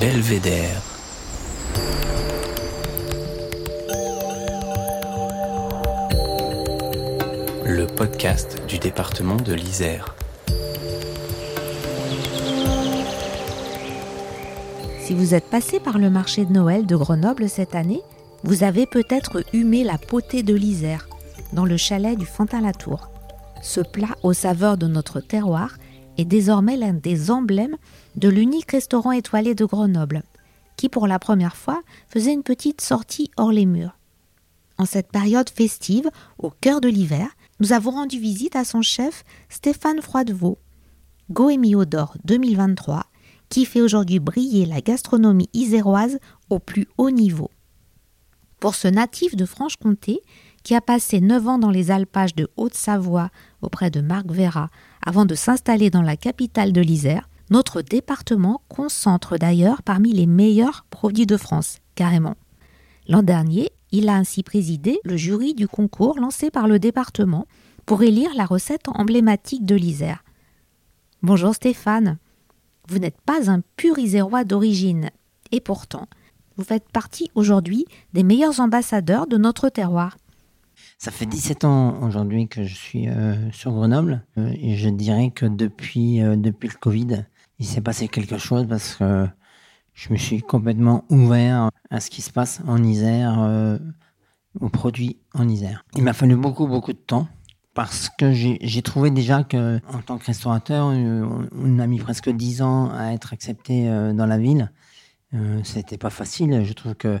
Belvédère. Le podcast du département de l'Isère. Si vous êtes passé par le marché de Noël de Grenoble cette année, vous avez peut-être humé la potée de l'Isère dans le chalet du Fantin-Latour. Ce plat aux saveurs de notre terroir est désormais l'un des emblèmes de l'unique restaurant étoilé de Grenoble, qui pour la première fois faisait une petite sortie hors les murs. En cette période festive, au cœur de l'hiver, nous avons rendu visite à son chef Stéphane Froidevaux, Goemio d'Or 2023, qui fait aujourd'hui briller la gastronomie iséroise au plus haut niveau. Pour ce natif de Franche-Comté, qui a passé neuf ans dans les alpages de Haute-Savoie auprès de Marc Vera avant de s'installer dans la capitale de l'Isère, notre département concentre d'ailleurs parmi les meilleurs produits de France, carrément. L'an dernier, il a ainsi présidé le jury du concours lancé par le département pour élire la recette emblématique de l'Isère. Bonjour Stéphane. Vous n'êtes pas un pur isérois d'origine, et pourtant, vous faites partie aujourd'hui des meilleurs ambassadeurs de notre terroir. Ça fait 17 ans aujourd'hui que je suis euh, sur Grenoble euh, et je dirais que depuis, euh, depuis le Covid, il s'est passé quelque chose parce que je me suis complètement ouvert à ce qui se passe en Isère, aux produits en Isère. Il m'a fallu beaucoup, beaucoup de temps parce que j'ai trouvé déjà que en tant que restaurateur, on, a mis presque 10 ans à être accepté dans la ville. C'était pas facile. Je trouve que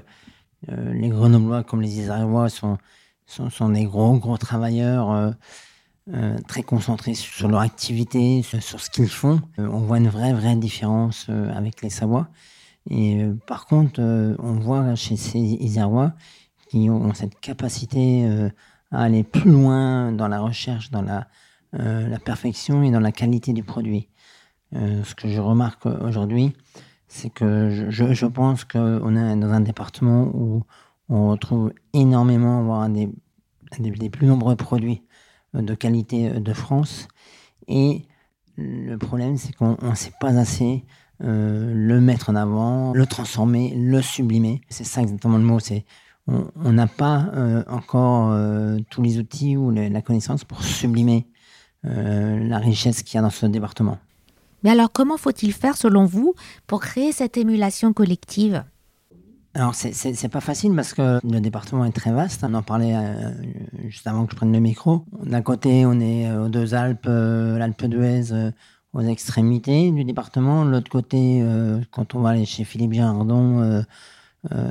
les Grenoblois comme les Isérois sont ce sont des gros, gros travailleurs euh, euh, très concentrés sur leur activité, sur, ce qu'ils font. Euh, on voit une vraie, vraie différence avec les Savoies. Et par contre, on voit chez ces Isérois qui ont cette capacité à aller plus loin dans la recherche, dans la, la perfection et dans la qualité du produit. ce que je remarque aujourd'hui, c'est que je, je pense qu'on est dans un département où on retrouve énormément, voire des, des, plus nombreux produits euh, de qualité euh, de France. Et le problème, c'est qu'on ne sait pas assez euh, le mettre en avant, le transformer, le sublimer. C'est ça exactement le mot. C'est on n'a pas encore tous les outils ou la connaissance pour sublimer la richesse qu'il y a dans ce département. Mais alors, comment faut-il faire, selon vous, pour créer cette émulation collective? Alors, c'est pas facile parce que le département est très vaste. On en parlait euh, juste avant que je prenne le micro. D'un côté, on est euh, aux deux Alpes, euh, l'Alpe d'Huez, aux extrémités du département. De l'autre côté, quand on va aller chez Philippe Girardon,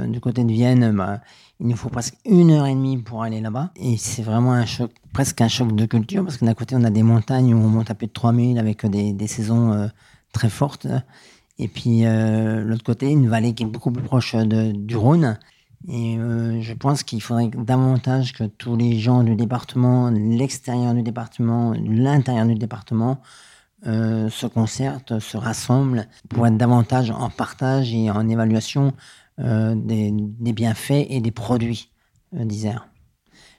du côté de Vienne, bah, il nous faut presque une heure et demie pour aller là-bas. Et c'est vraiment un choc, presque un choc de culture parce que d'un côté, on a des montagnes où on monte à plus de 3000 avec des, des saisons très fortes. Et puis, euh, l'autre côté, une vallée qui est beaucoup plus proche du Rhône. Et euh, je pense qu'il faudrait davantage que tous les gens du département, l'extérieur du département, l'intérieur du département, euh, se concertent, se rassemblent pour être davantage en partage et en évaluation des, bienfaits et des produits d'Isère.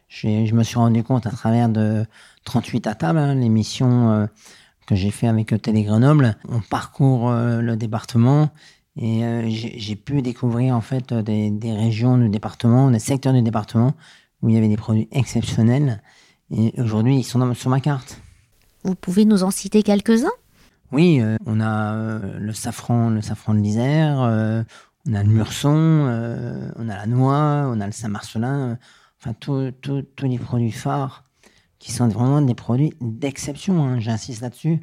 Je me suis rendu compte à travers de 38 à table, hein, l'émission que j'ai fait avec Télé Grenoble. On parcourt euh, le département et euh, j'ai pu découvrir en fait des, des, régions du département, des secteurs du département où il y avait des produits exceptionnels. Et aujourd'hui, ils sont sur ma carte. Vous pouvez nous en citer quelques-uns? Oui, euh, on a le safran, le safran de l'Isère, on a le murson, on a la noix, on a le Saint-Marcelin, enfin tous les produits phares qui sont vraiment des produits d'exception. Hein, j'insiste là-dessus.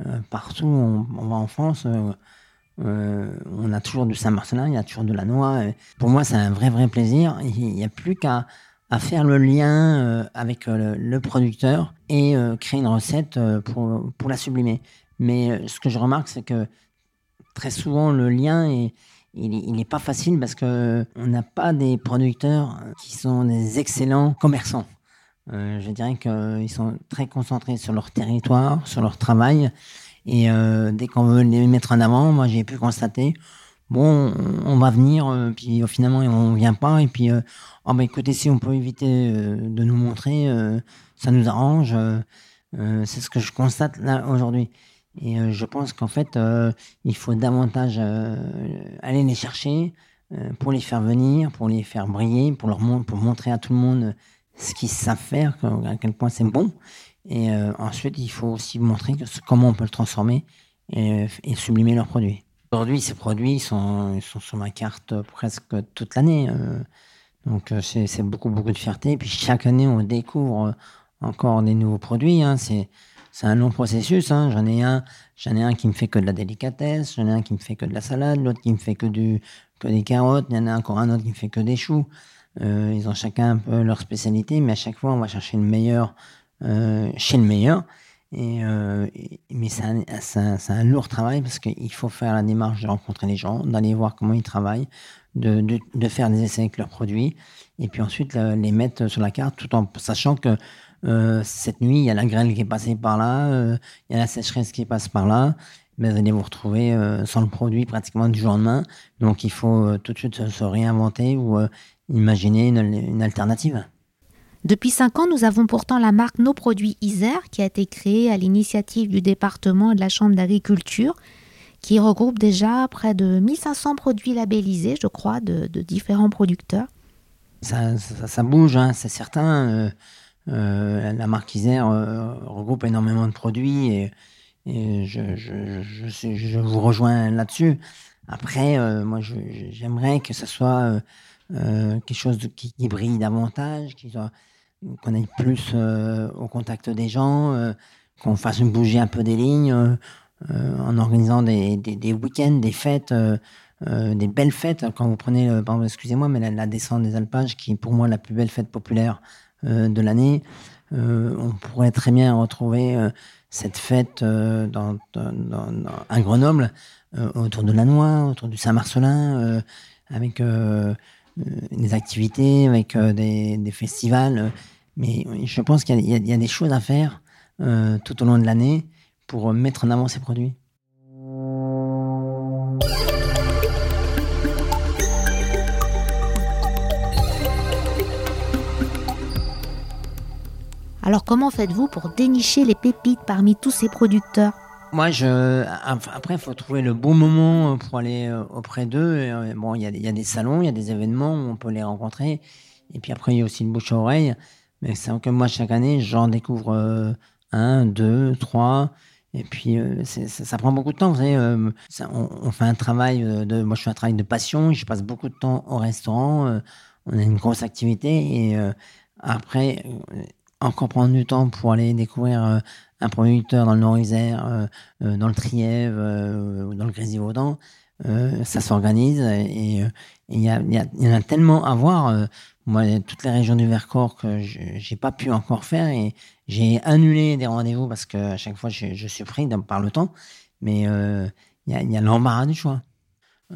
Euh, partout où on, va en France, euh, euh, on a toujours du Saint-Marcelin, il y a toujours de la noix. Pour moi, c'est un vrai, vrai plaisir. Il n'y a plus qu'à à faire le lien avec le, producteur et créer une recette pour, pour la sublimer. Mais ce que je remarque, c'est que très souvent, le lien est, il n'est pas facile parce que on n'a pas des producteurs qui sont des excellents commerçants. Euh, je dirais qu'ils sont très concentrés sur leur territoire, sur leur travail. Et euh, dès qu'on veut les mettre en avant, moi j'ai pu constater, bon, on va venir, puis finalement on vient pas, et puis oh bah écoutez, si on peut éviter de nous montrer, ça nous arrange. c'est ce que je constate là aujourd'hui. Et je pense qu'en fait, il faut davantage aller les chercher pour les faire venir, pour les faire briller, pour leur pour montrer à tout le monde ce qu'ils savent faire, à quel point c'est bon. Et euh, ensuite, il faut aussi montrer comment on peut le transformer et, sublimer leurs produits. Aujourd'hui, ces produits sont, sont sur ma carte presque toute l'année. Euh. donc, euh, c'est beaucoup, beaucoup de fierté. Et puis, chaque année, on découvre encore des nouveaux produits. Hein. C'est un long processus. Hein. J'en ai un, j'en ai un qui me fait que de la délicatesse, j'en ai un qui me fait que de la salade, l'autre qui me fait que du que des carottes, il y en a encore un autre qui me fait que des choux. Euh, ils ont chacun un peu leur spécialité, mais à chaque fois, on va chercher le meilleur euh, chez le meilleur. Et, euh, mais c'est un, lourd travail parce qu'il faut faire la démarche de rencontrer les gens, d'aller voir comment ils travaillent, de, faire des essais avec leurs produits, et puis ensuite les mettre sur la carte tout en sachant que cette nuit, il y a la grêle qui est passée par là, il y a la sécheresse qui passe par là, mais vous allez vous retrouver sans le produit pratiquement du jour au lendemain. Donc il faut tout de suite se, réinventer ou imaginer une, une alternative. Depuis cinq ans, nous avons pourtant la marque Nos Produits Isère qui a été créée à l'initiative du département et de la Chambre d'agriculture, qui regroupe déjà près de 1500 produits labellisés, je crois, de, différents producteurs. Ça, ça, bouge, hein, c'est certain. Euh, euh, la marque Isère euh, regroupe énormément de produits et, je, je, vous rejoins là-dessus. Après, moi, j'aimerais que ce soit quelque chose qui, brille davantage, qu'on aille plus euh, au contact des gens, euh, qu'on fasse bouger un peu des lignes euh, en organisant des, des, week-ends, des fêtes. des belles fêtes. Quand vous prenez, excusez-moi, mais la, descente des alpages, qui est pour moi la plus belle fête populaire de l'année, on pourrait très bien retrouver cette fête dans, un Grenoble, autour de la Noix, autour du Saint-Marcelin, avec des activités, avec des, des, festivals. Mais je pense qu'il y, a des choses à faire euh, tout au long de l'année pour mettre en avant ces produits. Alors comment faites-vous pour dénicher les pépites parmi tous ces producteurs? Moi, je, après, il faut trouver le bon moment pour aller euh, auprès d'eux. Euh, bon, il y, a, des salons, il y a des événements où on peut les rencontrer. Et puis après, il y a aussi le bouche à oreille. Mais c'est que moi, chaque année, j'en découvre euh, un, deux, trois. Et puis, euh, ça, prend beaucoup de temps. Vous savez, euh, on, fait un travail de. Moi, je fais un travail de passion. Je passe beaucoup de temps au restaurant. on a une grosse activité. Et après, encore prendre du temps pour aller découvrir un producteur dans le Nord-Isère, dans le Trièvre ou dans le Grésivaudan. ça s'organise et il y, y, en a tellement à voir moi, toutes les régions du Vercors que j'ai pas pu encore faire et j'ai annulé des rendez-vous parce que à chaque fois je, suis pris par le temps. Mais euh, il y a, l'embarras du choix.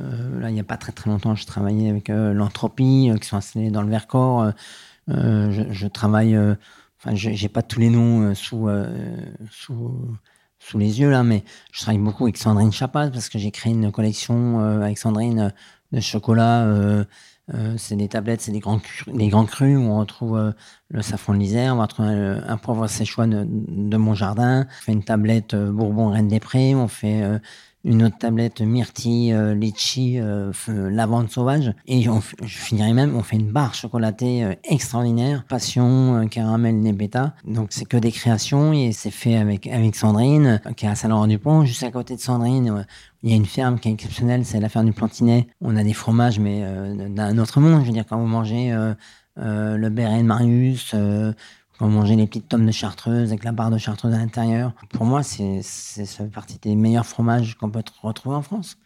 Euh, là, il n'y a pas très très longtemps, je travaillais avec euh, l'entropie qui sont installés dans le Vercors. Je, travaille, enfin, j'ai pas tous les noms sous, sous sous les yeux là, mais je travaille beaucoup avec Sandrine Chapat parce que j'ai créé une collection avec Sandrine de chocolat euh, c'est des tablettes, c'est des grands, des grands crus où on retrouve euh, le safran de l'Isère, on va retrouver un poivre séchois de, de, mon jardin. On fait une tablette euh, Bourbon Reine des Prés, on fait une autre tablette myrtille, euh, litchi, euh, lavande sauvage. Et je finirai même, on fait une barre chocolatée euh, extraordinaire, passion, euh, caramel, nebeta. Donc c'est que des créations et c'est fait avec avec Sandrine, qui est à Saint-Laurent-du-Pont. Juste à côté de Sandrine, il y a une ferme qui est exceptionnelle, c'est la ferme du Plantinet. On a des fromages, mais d'un autre monde. Je veux dire, quand vous mangez le béret de Marius, on mangeait les petites tomes de chartreuse avec la barre de chartreuse à l'intérieur. Pour moi, c'est, ça fait partie des meilleurs fromages qu'on peut retrouver en France.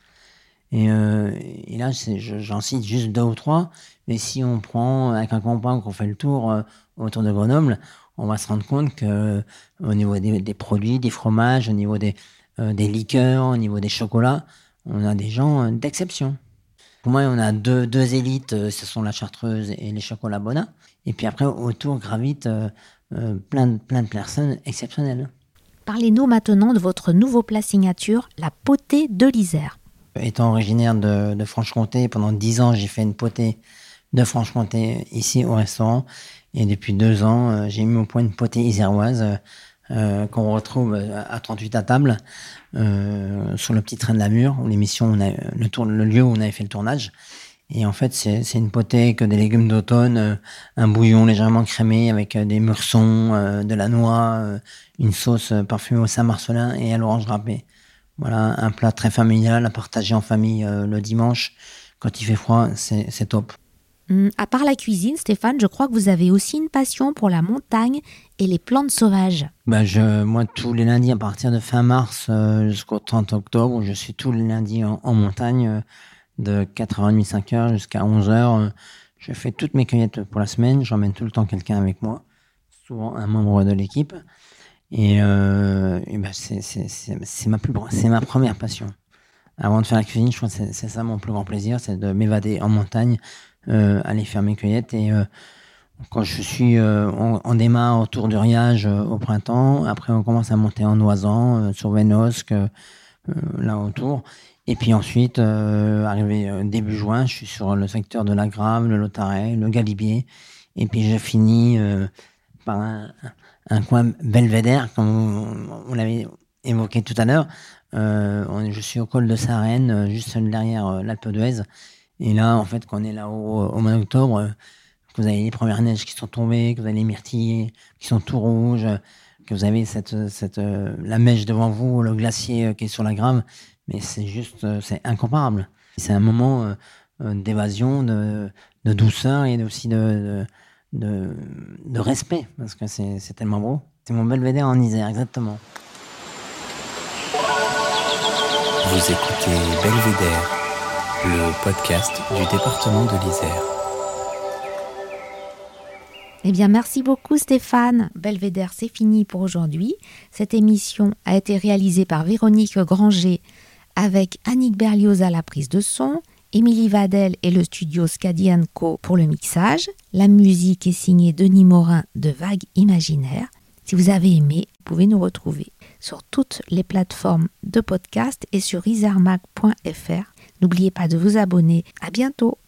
Et, euh, là, j'en cite juste deux ou trois. Mais si on prend avec un compas qu'on fait le tour euh, autour de Grenoble, on va se rendre compte que au niveau des, produits, des fromages, au niveau des, euh, des liqueurs, au niveau des chocolats, on a des gens d'exception. Pour moi, on a deux, deux élites, ce sont la chartreuse et les chocolats Bona. Et puis après, autour gravitent euh, euh, plein, de, plein de personnes exceptionnelles. Parlez-nous maintenant de votre nouveau plat signature, la potée de l'Isère. Étant originaire de, de Franche-Comté, pendant dix ans, j'ai fait une potée de Franche-Comté ici au restaurant. Et depuis deux ans, euh, j'ai mis au point une potée iséroise euh, qu'on retrouve à 38 à table euh, sur le petit train de la mur, où l'émission, le, tour, le lieu où on avait fait le tournage. Et en fait, c'est une potée que des légumes d'automne, un bouillon légèrement crémé avec des mûressons, de la noix, une sauce parfumée au Saint-Marcelin et à l'orange râpée. Voilà, un plat très familial à partager en famille le dimanche. Quand il fait froid, c'est top. Hum, à part la cuisine, Stéphane, je crois que vous avez aussi une passion pour la montagne et les plantes sauvages. Bah je, moi, tous les lundis, à partir de fin mars euh, jusqu'au 30 octobre, je suis tous les lundis en, montagne, euh, de 4h30, 5h jusqu'à 11h. je fais toutes mes cueillettes pour la semaine. J'emmène tout le temps quelqu'un avec moi, souvent un membre de l'équipe. Et, euh, bah, c'est ma, ma première passion. Avant de faire la cuisine, je crois que c'est ça mon plus grand plaisir, c'est de m'évader en montagne, euh, aller faire mes cueillettes. Et euh, quand je suis, euh, on, démarre autour du riage au printemps. Après, on commence à monter en Oisan, sur Vénosque, là autour. Et puis ensuite, arrivé début juin, je suis sur le secteur de la Grave, le Lotaret, le Galibier. Et puis je finis par un, coin belvédère, comme on, l'avait évoqué tout à l'heure. je suis au col de Sarenne, juste derrière l'Alpe d'Huez. Et là, en fait, quand on est là-haut au mois d'octobre, euh, que vous avez les premières neiges qui sont tombées, que vous avez les myrtilles qui sont tout rouges, que vous avez cette, cette, euh, la mèche devant vous, le glacier euh, qui est sur la grave, mais c'est juste, c'est incomparable. C'est un moment d'évasion, de, de, douceur et aussi de, de, de respect, parce que c'est tellement beau. C'est mon belvédère en Isère, exactement. Vous écoutez Belvédère le podcast du département de l'Isère. Eh bien, merci beaucoup Stéphane. Belvédère, c'est fini pour aujourd'hui. Cette émission a été réalisée par Véronique Granger avec Annick Berlioz à la prise de son, Émilie Vadel et le studio Scadian Co pour le mixage. La musique est signée Denis Morin de Vague Imaginaire. Si vous avez aimé, vous pouvez nous retrouver sur toutes les plateformes de podcast et sur isarmac.fr N'oubliez pas de vous abonner. À bientôt.